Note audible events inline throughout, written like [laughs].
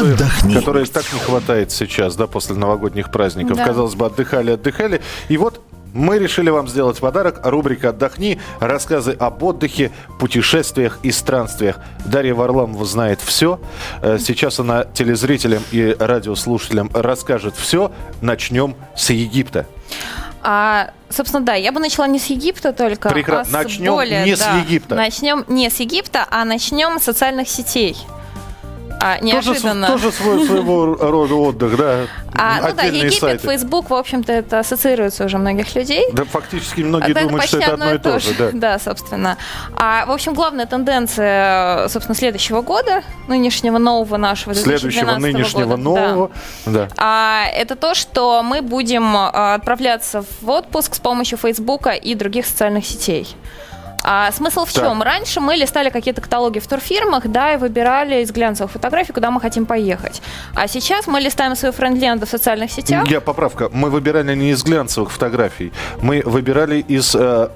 которые, отдохни. которые так не хватает сейчас, да, после новогодних праздников. Да. Казалось бы, отдыхали, отдыхали. И вот мы решили вам сделать подарок. Рубрика «Отдохни». Рассказы об отдыхе, путешествиях и странствиях. Дарья Варламова знает все. Э, Сейчас она телезрителям и радиослушателям расскажет все. Начнем с Египта. А, собственно, да, я бы начала не с Египта только, Прекра- а с Начнем более, не с да, Египта. Начнем не с Египта, а начнем с социальных сетей. А, Тоже, неожиданно. св- тоже свой, своего рода отдых, да. А, ну да, Египет, сайты. Фейсбук, в общем-то, это ассоциируется уже многих людей. Да, фактически многие Это думают, что это одно и то же. Да. [laughs] Да, собственно. А, в общем, главная тенденция, собственно, следующего года, нынешнего нового нашего Следующего 2012 нынешнего года, да. нового. Да. А, это то, что мы будем а, отправляться в отпуск с помощью Фейсбука и других социальных сетей. А смысл в чем? Раньше мы листали какие-то каталоги в турфирмах, да, и выбирали из глянцевых фотографий, куда мы хотим поехать. А сейчас мы листаем свою френд-ленту в социальных сетях. Я поправка. Мы выбирали не из глянцевых фотографий. Мы выбирали из э,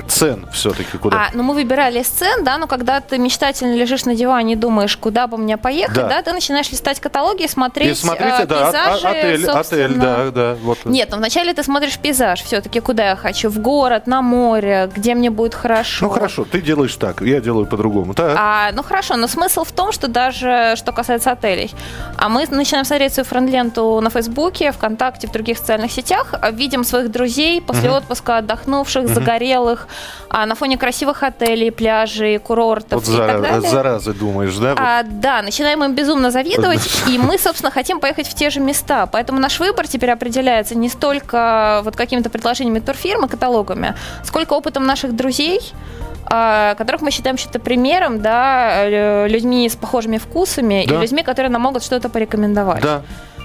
цен все-таки куда. А, ну мы выбирали сцен, да, но когда ты мечтательно лежишь на диване и думаешь, куда бы мне поехать, Да. да, ты начинаешь листать каталоги и смотреть, И смотрите, э, да, пейзажи, а- отель, отель, да, да. Вот. Нет, ну вначале ты смотришь пейзаж все-таки, куда я хочу, в город, на море, где мне будет хорошо. Ну хорошо, ты делаешь так, я делаю по-другому. Так. А, ну хорошо, но смысл в том, что даже что касается отелей, а мы начинаем смотреть свою френд-ленту на Фейсбуке, ВКонтакте, в других социальных сетях, видим своих друзей после отпуска отдохнувших, загорелых, а, на фоне красивых отелей, пляжей, курортов вот и так зара- далее. заразы думаешь, да? А, да, начинаем им безумно завидовать, [laughs] и мы, собственно, хотим поехать в те же места. Поэтому наш выбор теперь определяется не столько вот какими-то предложениями турфирмы, каталогами, сколько опытом наших друзей, а, которых мы считаем что-то примером, да, э, людьми с похожими вкусами Да. и людьми, которые нам могут что-то порекомендовать. Да.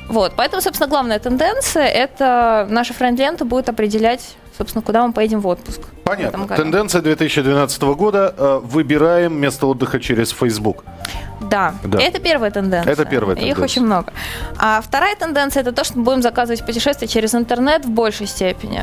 Вот, поэтому, собственно, главная тенденция – это наша френд-лента будет определять, собственно, куда мы поедем в отпуск. Понятно. Тенденция 2012 года. э, Выбираем место отдыха через Facebook. Да, Да. это первая тенденция. Это первая Их тенденция. очень много. А вторая тенденция это то, что мы будем заказывать путешествия через интернет в большей степени.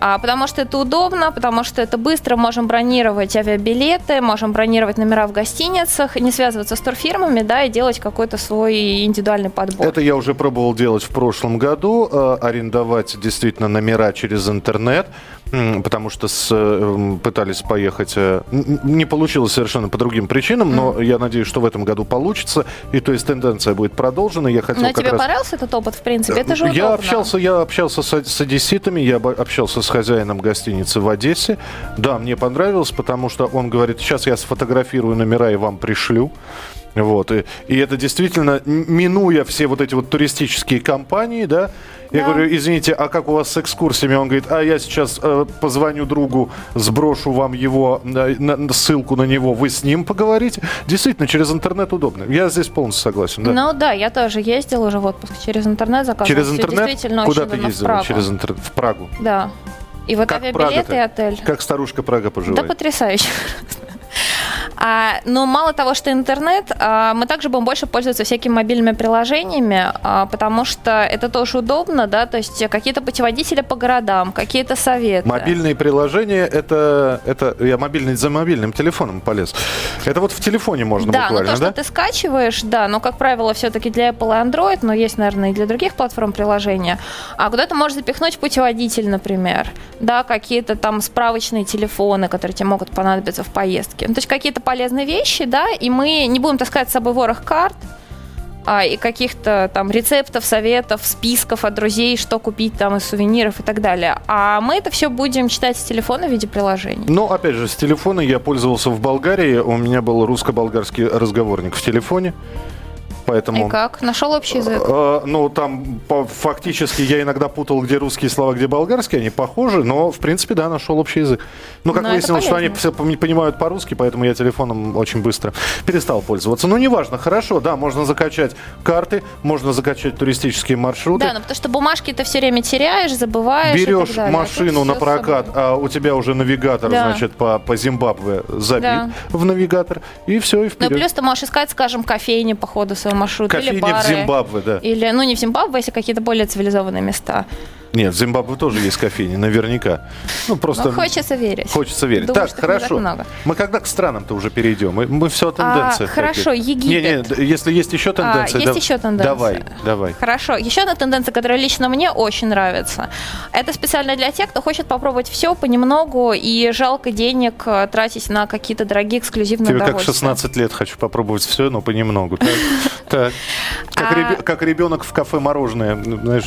А, потому что это удобно, потому что это быстро, можем бронировать авиабилеты, можем бронировать номера в гостиницах, не связываться с турфирмами, да, и делать какой-то свой индивидуальный подбор. Это я уже пробовал делать в прошлом году, э, арендовать действительно номера через интернет, потому что с, э, м, пытались поехать, э, не получилось совершенно по другим причинам, но я надеюсь, что в этом году получится, и то есть тенденция будет продолжена. Я хотел Но тебе раз... понравился этот опыт, в принципе? Это же я удобно. общался, я общался с, с одесситами, я общался с хозяином гостиницы в Одессе. Да, мне понравилось, потому что он говорит, сейчас я сфотографирую номера и вам пришлю. Вот, и, и это действительно, минуя все вот эти вот туристические компании, да, я Да. говорю, извините, а как у вас с экскурсиями? Он говорит, а я сейчас э, позвоню другу, сброшу вам его, э, на- ссылку на него, вы с ним поговорите. Действительно, через интернет удобно. Я здесь полностью согласен, да. Ну да, я тоже ездила уже в отпуск через интернет, заказывала. через интернет? Действительно Куда ты ездила? Через интернет? В Прагу. Да. И вот Как авиабилеты Прага-то? и отель. Как старушка Прага Да, поживает? потрясающе. А, но мало того, что интернет, а, мы также будем больше пользоваться всякими мобильными приложениями, а, потому что это тоже удобно, да, то есть какие-то путеводители по городам, какие-то советы. Мобильные приложения, это, это я мобильный за мобильным телефоном полез. Это вот в телефоне можно Да, ну буквально, то, что да? ты скачиваешь, да, но, как правило, все-таки для Apple и Android, но есть, наверное, и для других платформ приложения. А куда ты можешь запихнуть путеводитель, например, да, какие-то там справочные телефоны, которые тебе могут понадобиться в поездке. Ну, то есть какие-то полезные вещи, да, и мы не будем таскать с собой ворох карт, а, и каких-то там рецептов, советов, списков от друзей, что купить там из сувениров и так далее. А мы это все будем читать с телефона в виде приложений. Но, опять же, с телефона я пользовался в Болгарии. У меня был русско-болгарский разговорник в телефоне. Поэтому... И как? Нашел общий язык? Э, Ну, там по- фактически я иногда путал, где русские слова, где болгарские, они похожи, но, в принципе, да, нашел общий язык. Ну, как Ну, это выяснилось, что они все понимают по-русски, поэтому я телефоном очень быстро перестал пользоваться. Ну, неважно, хорошо, да, можно закачать карты, можно закачать туристические маршруты. Да, ну потому что бумажки ты все время теряешь, забываешь. Берешь машину на прокат, а у тебя уже навигатор, Да. значит, по, по Зимбабве забит Да. в навигатор, и все, и Ну вперед. плюс ты можешь искать, скажем, кофейни по ходу своего маршрута или Кофейня бары. в Зимбабве, да. Или, ну, не в Зимбабве, если какие-то более цивилизованные места. Нет, в Зимбабве тоже есть кофейни, наверняка. Ну, просто... Ну, хочется верить. Хочется верить. Думаю, так, хорошо. так много. Мы когда к странам-то уже перейдем? Мы, мы все о А, тенденциях. хорошо, каких. Египет. Не, не, если есть еще тенденции, А, есть да- еще тенденция. Давай, давай. Хорошо. Еще одна тенденция, которая лично мне очень нравится. Это специально для тех, кто хочет попробовать все понемногу и жалко денег э, тратить на какие-то дорогие эксклюзивные Тебе как удовольствия. 16 лет хочу попробовать все, но понемногу. [laughs] Как, А- ребенок в кафе мороженое, знаешь,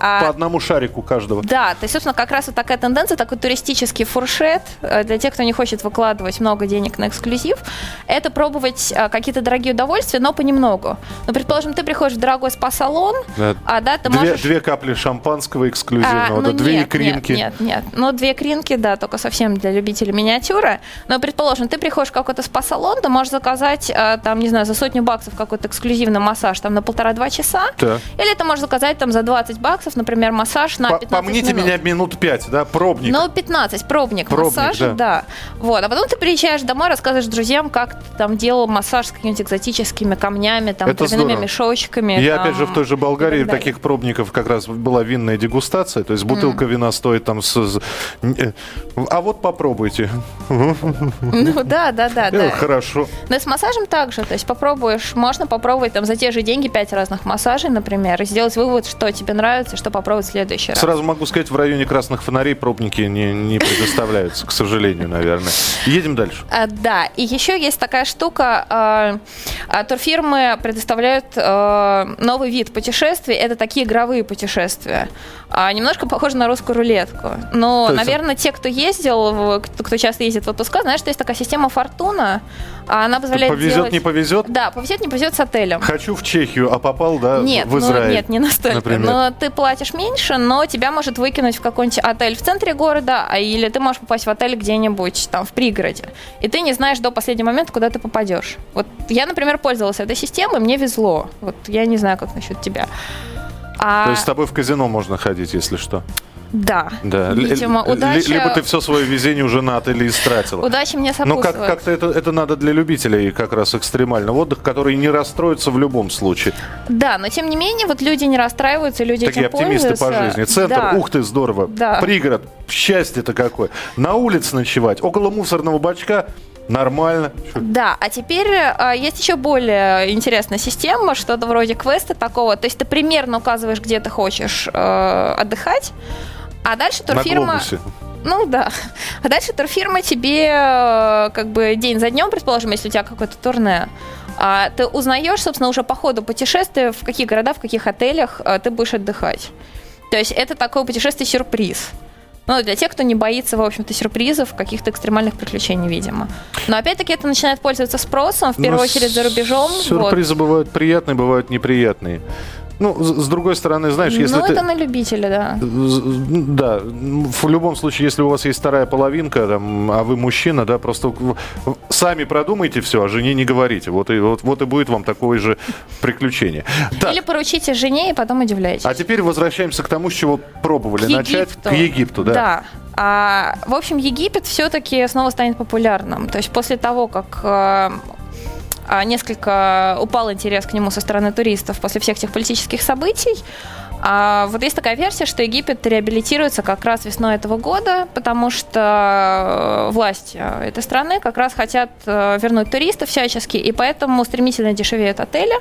а- по одному шарику каждого. Да, то есть, собственно, как раз вот такая тенденция, такой туристический фуршет э, для тех, кто не хочет выкладывать много денег на эксклюзив, это пробовать э, какие-то дорогие удовольствия, но понемногу. Ну, предположим, ты приходишь в дорогой спа-салон, Да. а да, ты Две, можешь... две капли шампанского эксклюзивного, А, да, ну две нет, икринки. Нет, нет, нет. Ну, две икринки, да, только совсем для любителей миниатюры. Но, предположим, ты приходишь в какой-то спа-салон, ты можешь заказать, э, там, не знаю, за сотню баксов какой-то эксклюзивный массаж там на полтора-два часа. Так. Или ты можешь заказать там за 20 баксов, например, массаж на По- 15 Помните минут. меня минут пять, да, пробник. Ну, 15, пробник, Пробник, массажа, да. да. Вот, а потом ты приезжаешь домой, рассказываешь друзьям, как ты там делал массаж с какими-нибудь экзотическими камнями, там, Это травяными здорово. мешочками. Я, там, опять же, в той же Болгарии так таких пробников как раз была винная дегустация, то есть бутылка вина стоит там с... э, А вот попробуйте. Ну, да, да, да, Э, да. Хорошо. Но с массажем также, то есть попробуешь, можно попробовать там за те же деньги 5 разных массажей, например, и сделать вывод, что тебе нравится, что попробовать в следующий раз. Сразу могу сказать, в районе красных фонарей пробники не, не предоставляются, к сожалению, наверное. Едем дальше. А, да, и еще есть такая штука, а, а, турфирмы предоставляют новый вид путешествий, это такие игровые путешествия. Немножко похоже на русскую рулетку. Но, есть- наверное, те, кто ездил, кто, часто ездит в отпуска, знают, что есть такая система Фортуна, она позволяет Повезет, делать- не повезет? Да, повезет, не повезет с отелем. Хочу в Чехию, а попал, да, Нет, в Израиль. ну, нет, не настолько. например. Но ты платишь меньше, но тебя может выкинуть в какой-нибудь отель в центре города, а или ты можешь попасть в отель где-нибудь там в пригороде. И ты не знаешь до последнего момента, куда ты попадешь. Вот я, например, пользовалась этой системой, мне везло. Вот я не знаю, как насчет тебя. А, То есть с тобой в казино можно ходить, если что. Да. Да. Видимо, удача, Либо ты все свое везение уже на отеле истратила. удача мне Ну, как, сопутствует. как-то это, это надо для любителей как раз экстремального отдыха, которые не расстроятся в любом случае. Да, но тем не менее, вот люди не расстраиваются, люди Такие этим оптимисты по пользуются. жизни. Центр, Да. ух ты, здорово. Да. Пригород, счастье-то какое. На улице ночевать, около мусорного бачка, нормально. Да, а теперь а, есть еще более интересная система, что-то вроде квеста такого. То есть ты примерно указываешь, где ты хочешь э, отдыхать, а дальше турфирма... Ну да. А дальше турфирма тебе э, как бы день за днем, предположим, если у тебя какое-то турне, а, ты узнаешь, собственно, уже по ходу путешествия, в какие города, в каких отелях э, ты будешь отдыхать. То есть это такое путешествие-сюрприз. Ну, для тех, кто не боится, в общем-то, сюрпризов, каких-то экстремальных приключений, видимо. Но опять-таки это начинает пользоваться спросом, в первую Ну, очередь за рубежом. вот. Сюрпризы бывают приятные, бывают неприятные. Ну, с, другой стороны, знаешь, если ну, ты... это на любителя, да. З- Да, в любом случае, если у вас есть вторая половинка, там, а вы мужчина, да, просто сами продумайте все, а жене не говорите. Вот и, вот, вот и будет вам такое же приключение. Так, Или поручите жене и потом удивляйтесь. а теперь возвращаемся к тому, с чего пробовали К начать. Египту. К Египту, да. Да. А, в общем, Египет все-таки снова станет популярным. То есть после того, как э, несколько упал интерес к нему со стороны туристов после всех тех политических событий, а, вот есть такая версия, что Египет реабилитируется как раз весной этого года, потому что э, власти э, этой страны как раз хотят э, вернуть туристов всячески, и поэтому стремительно дешевеют отели.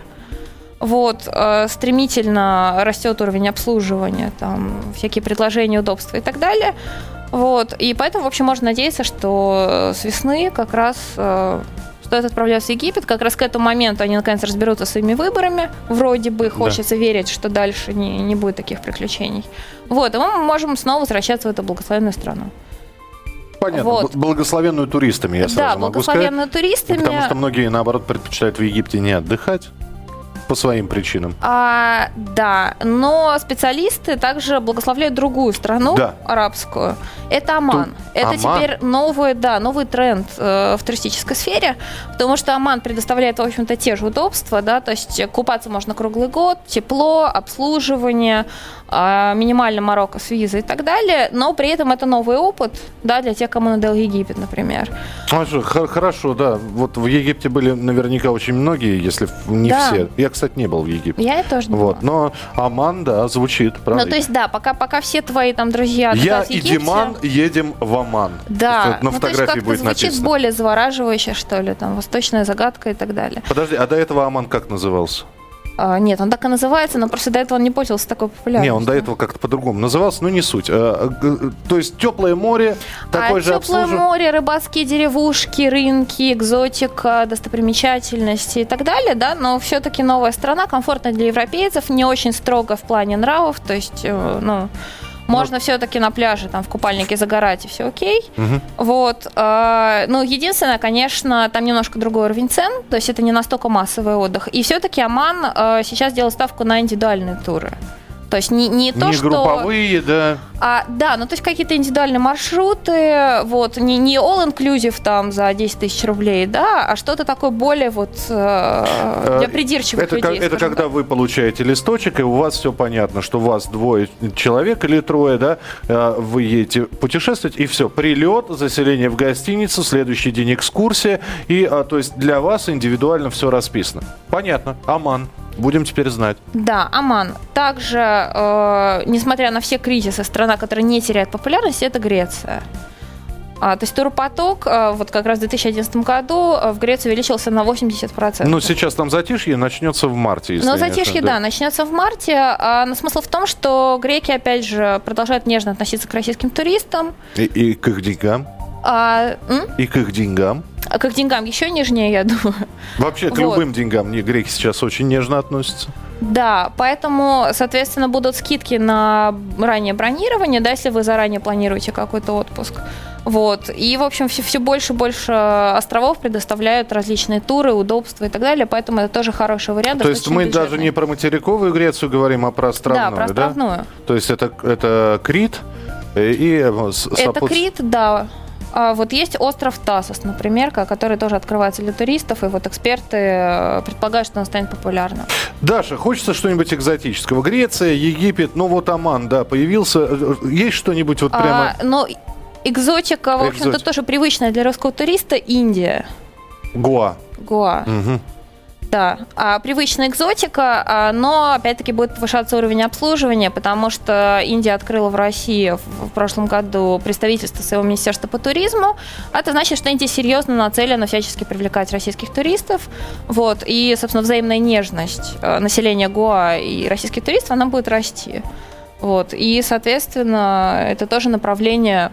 Вот, стремительно растет уровень обслуживания, там, всякие предложения, удобства и так далее. Вот, и поэтому, в общем, можно надеяться, что с весны как раз стоит отправляться в Египет. Как раз к этому моменту они наконец разберутся со своими выборами. Вроде бы хочется верить, что дальше не, не будет таких приключений. Вот, и мы можем снова возвращаться в эту благословенную страну. Понятно. Вот. Благословенную туристами, я сразу да, могу сказать. благословенную туристами. Потому что многие, наоборот, предпочитают в Египте не отдыхать по своим причинам. А, да, но специалисты также благословляют другую страну, Да. арабскую. Это Оман. Ту- Это Оман? теперь новый, да, новый тренд э, в туристической сфере, потому что Оман предоставляет, в общем-то, те же удобства, да, то есть купаться можно круглый год, тепло, обслуживание, а, минимально Марокко с визой и так далее, но при этом это новый опыт, да, для тех, кому надел Египет, например. А хорошо, да. Вот в Египте были наверняка очень многие, если не Да. все. Я, кстати, не был в Египте. Я тоже не Вот, была. но Аман, да, звучит, правда. Ну, то есть, да, пока, пока все твои там друзья Я и Египте, Диман едем в Аман. Да, на ну, фотографии будет звучит написано. более завораживающе, что ли, там, восточная загадка и так далее. Подожди, а до этого Аман как назывался? А, нет, он так и называется, но просто до этого он не пользовался такой популярностью. Не, он до этого как-то по-другому назывался, но не суть. А, г- То есть теплое море, такое а же теплое обслуживание. море, рыбацкие деревушки, рынки, экзотика, достопримечательности и так далее, да, но все-таки новая страна, комфортная для европейцев, не очень строго в плане нравов, то есть, э, ну, можно все-таки на пляже там в купальнике загорать и все окей. Мгм. Вот. э, Ну, единственное, конечно, там немножко другой уровень цен, то есть это не настолько массовый отдых. И все-таки Оман э, сейчас делает ставку на индивидуальные туры. То есть не, не то, не что... групповые, да. А, да, ну то есть какие-то индивидуальные маршруты, вот, не, не all-inclusive там за 10 тысяч рублей, да, а что-то такое более вот э, для Э, придирчивых Это, людей. как- это когда так. вы получаете листочек, и у вас все понятно, что у вас двое человек или трое, да, э, вы едете путешествовать, и все, прилет, заселение в гостиницу, следующий день экскурсия, и, а, то есть для вас индивидуально все расписано. Понятно. Аман. Будем теперь знать. Да, Оман. Также, э, несмотря на все кризисы, страна, которая не теряет популярность, это Греция. А, то есть туропоток э, вот как раз в 2011 году э, в Греции увеличился на 80%. Ну, сейчас там затишье начнется в марте. не затишье, ошибаюсь. да, начнется в марте. А, но смысл в том, что греки, опять же, продолжают нежно относиться к российским туристам. И, и к их деньгам. А, м? И к их деньгам. А к деньгам еще нежнее, я [laughs] думаю. Вообще, к Вот. любым деньгам не греки сейчас очень нежно относятся. Да, поэтому, соответственно, будут скидки на раннее бронирование, да, если вы заранее планируете какой-то отпуск. Вот. И, в общем, все, все больше и больше островов предоставляют различные туры, удобства и так далее, поэтому это тоже хороший вариант. То есть мы даже бюджетный. не про материковую Грецию говорим, а про островную, Да, про островную. То есть это, это Крит э, и э, с- Это сопут- Крит, да. А вот есть остров Тасос, например, ко- который тоже открывается для туристов, и вот эксперты э, предполагают, что он станет популярным. Даша, хочется что-нибудь экзотического? Греция, Египет, ну вот Оман, да, появился. Э, Есть что-нибудь вот прямо А, но экзотика, в общем-то, тоже привычная для русского туриста Индия. Гоа? Гоа. Мгм. Да, а, привычная экзотика, а, но опять-таки будет повышаться уровень обслуживания, потому что Индия открыла в России в, в прошлом году представительство своего министерства по туризму. А Это значит, что Индия серьезно нацелена всячески привлекать российских туристов. Вот, и, собственно, взаимная нежность э, населения Гоа и российских туристов, она будет расти. Вот, и, соответственно, это тоже направление,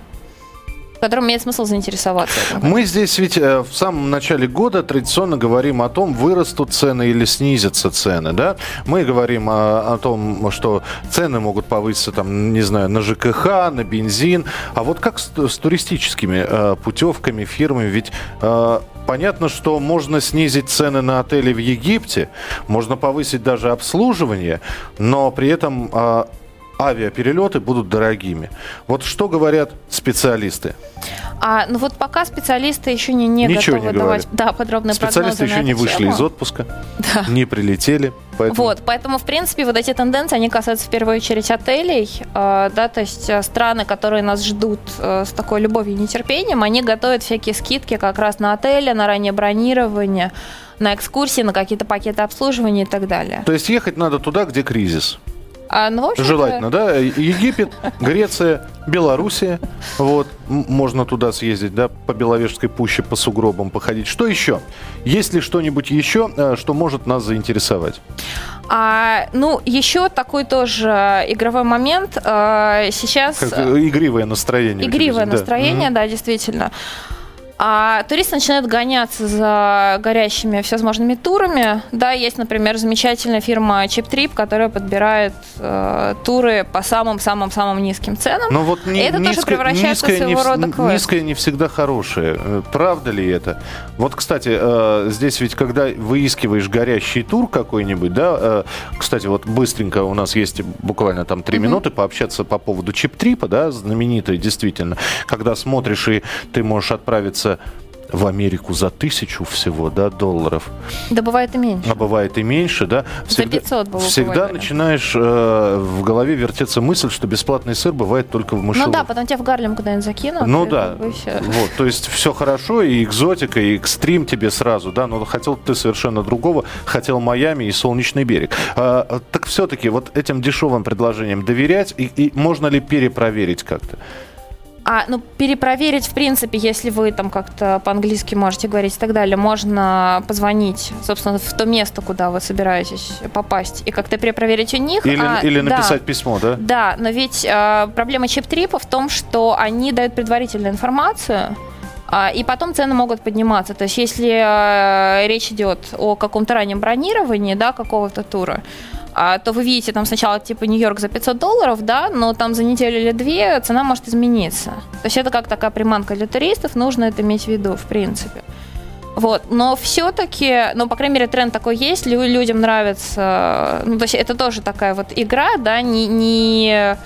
которым имеет смысл заинтересоваться. Мы здесь ведь э, в самом начале года традиционно говорим о том, вырастут цены или снизятся цены, да? Мы говорим о, о том, что цены могут повыситься, там, не знаю, на ЖКХ, на бензин. А вот как с, с туристическими э, путевками, фирмами? Ведь э, понятно, что можно снизить цены на отели в Египте, можно повысить даже обслуживание, но при этом э, авиаперелеты будут дорогими. Вот что говорят специалисты? А, ну вот пока специалисты еще не, не Ничего готовы не давать говорят. да, подробные Специалисты еще не вышли тему. из отпуска, не прилетели. Поэтому... Вот, поэтому, в принципе, вот эти тенденции, они касаются в первую очередь отелей, э, да, то есть э, страны, которые нас ждут э, с такой любовью и нетерпением, они готовят всякие скидки как раз на отели, на раннее бронирование, на экскурсии, на какие-то пакеты обслуживания и так далее. То есть ехать надо туда, где кризис. А, ну, Желательно, да? Египет, Греция, Белоруссия. Вот, можно туда съездить, да, по Беловежской пуще, по сугробам походить. Что еще? Есть ли что-нибудь еще, э, что может нас заинтересовать? А, ну, еще такой тоже игровой момент. э, Сейчас... Как э, игривое настроение. тебя Игривое да. настроение, Мгм. да, действительно. А туристы начинают гоняться за горящими всевозможными турами. Да, есть, например, замечательная фирма Chip Trip, которая подбирает э, туры по самым-самым-самым низким ценам. Но вот ни- Это тоже низко- превращается в низкое не своего вс- рода квест. Низкое не всегда хорошее. Э, Правда ли это? Вот, кстати, э, здесь ведь, когда выискиваешь горящий тур какой-нибудь, да, э, кстати, вот быстренько у нас есть буквально там три минуты пообщаться по поводу чип-трипа, да, знаменитой действительно, когда смотришь и ты можешь отправиться в Америку за тысячу всего, да, долларов. Да бывает и меньше. А бывает и меньше, да. Всегда, за 500 было Всегда говорили. начинаешь э, в голове вертеться мысль, что бесплатный сыр бывает только в мышеловке. Ну да, потом тебя в Гарлем куда-нибудь закинут. Ну да. Вот, то есть все хорошо, и экзотика, и экстрим тебе сразу, да, но хотел ты совершенно другого, хотел Майами и Солнечный берег. А, так все-таки вот этим дешевым предложениям доверять, и, и можно ли перепроверить как-то? А, ну, перепроверить, в принципе, если вы там как-то по-английски можете говорить и так далее, можно позвонить, собственно, в то место, куда вы собираетесь попасть, и как-то перепроверить у них. Или, а, или написать да, письмо, да? Да, но ведь э, проблема чип-трипа в том, что они дают предварительную информацию, а, и потом цены могут подниматься. То есть, если э, речь идет о каком-то раннем бронировании, да, какого-то тура, а, то вы видите там сначала типа Нью-Йорк за 500 долларов, да, но там за неделю или две цена может измениться. То есть это как такая приманка для туристов, нужно это иметь в виду, в принципе. Вот, но все-таки, ну, по крайней мере, тренд такой есть, людям нравится, ну, то есть это тоже такая вот игра, да, не, не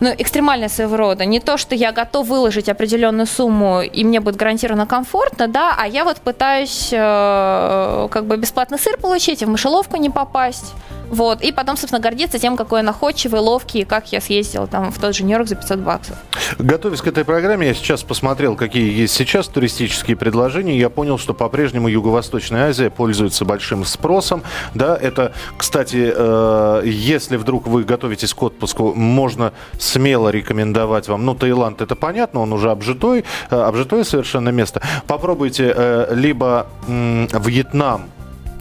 ну, экстремальное своего рода. Не то, что я готов выложить определенную сумму, и мне будет гарантированно комфортно, да, а я вот пытаюсь э, как бы бесплатный сыр получить, и в мышеловку не попасть. Вот. И потом, собственно, гордиться тем, какой я находчивый, ловкий, как я съездил там в тот же Нью-Йорк за 500 баксов. Готовясь к этой программе, я сейчас посмотрел, какие есть сейчас туристические предложения. Я понял, что по-прежнему Юго-Восточная Азия пользуется большим спросом. Да, это, кстати, э, если вдруг вы готовитесь к отпуску, можно смело рекомендовать вам. Ну, Таиланд, это понятно, он уже обжитой, э, обжитое совершенно место. Попробуйте э, либо э, Вьетнам,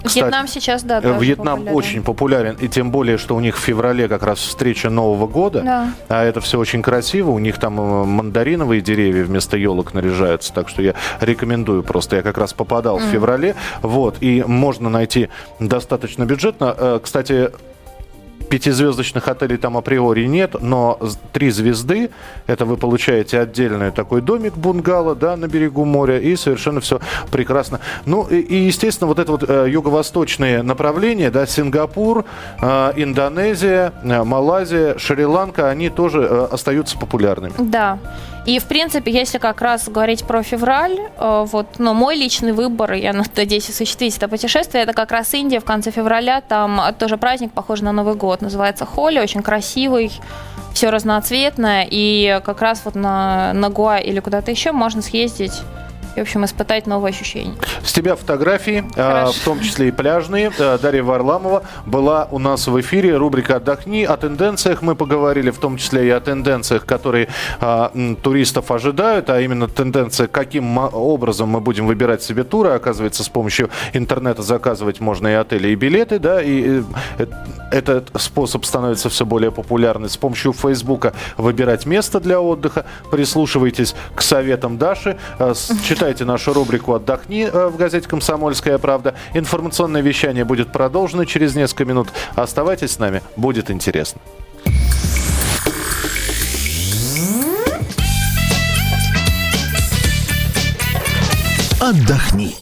кстати, Вьетнам сейчас, да, э, Вьетнам популярен. очень популярен, и тем более, что у них в феврале как раз встреча Нового года, да. а это все очень красиво, у них там э, мандариновые деревья вместо елок наряжаются, так что я рекомендую просто, я как раз попадал mm. в феврале, вот, и можно найти достаточно бюджетно. Э, кстати, пятизвездочных отелей там априори нет, но три звезды, это вы получаете отдельный такой домик бунгало, да, на берегу моря, и совершенно все прекрасно. Ну, и, и естественно, вот это вот э, юго-восточные направления, да, Сингапур, э, Индонезия, э, Малайзия, Шри-Ланка, они тоже э, остаются популярными. Да. И, в принципе, если как раз говорить про февраль, э, вот, ну, мой личный выбор, я надеюсь, осуществить это путешествие, это как раз Индия в конце февраля, там тоже праздник, похож на Новый год, называется Холи, очень красивый, все разноцветное, и как раз вот на, на Гуа или куда-то еще можно съездить и, в общем, испытать новые ощущения. С тебя фотографии, а, в том числе и пляжные. А, Дарья Варламова была у нас в эфире. Рубрика «Отдохни». О тенденциях мы поговорили, в том числе и о тенденциях, которые а, туристов ожидают, а именно тенденция, каким образом мы будем выбирать себе туры. Оказывается, с помощью интернета заказывать можно и отели, и билеты, да, и э, этот способ становится все более популярным. С помощью Фейсбука выбирать место для отдыха. Прислушивайтесь к советам Даши, читайте Читайте нашу рубрику «Отдохни» э, в газете «Комсомольская правда». Информационное вещание будет продолжено через несколько минут. Оставайтесь с нами, будет интересно. Отдохни.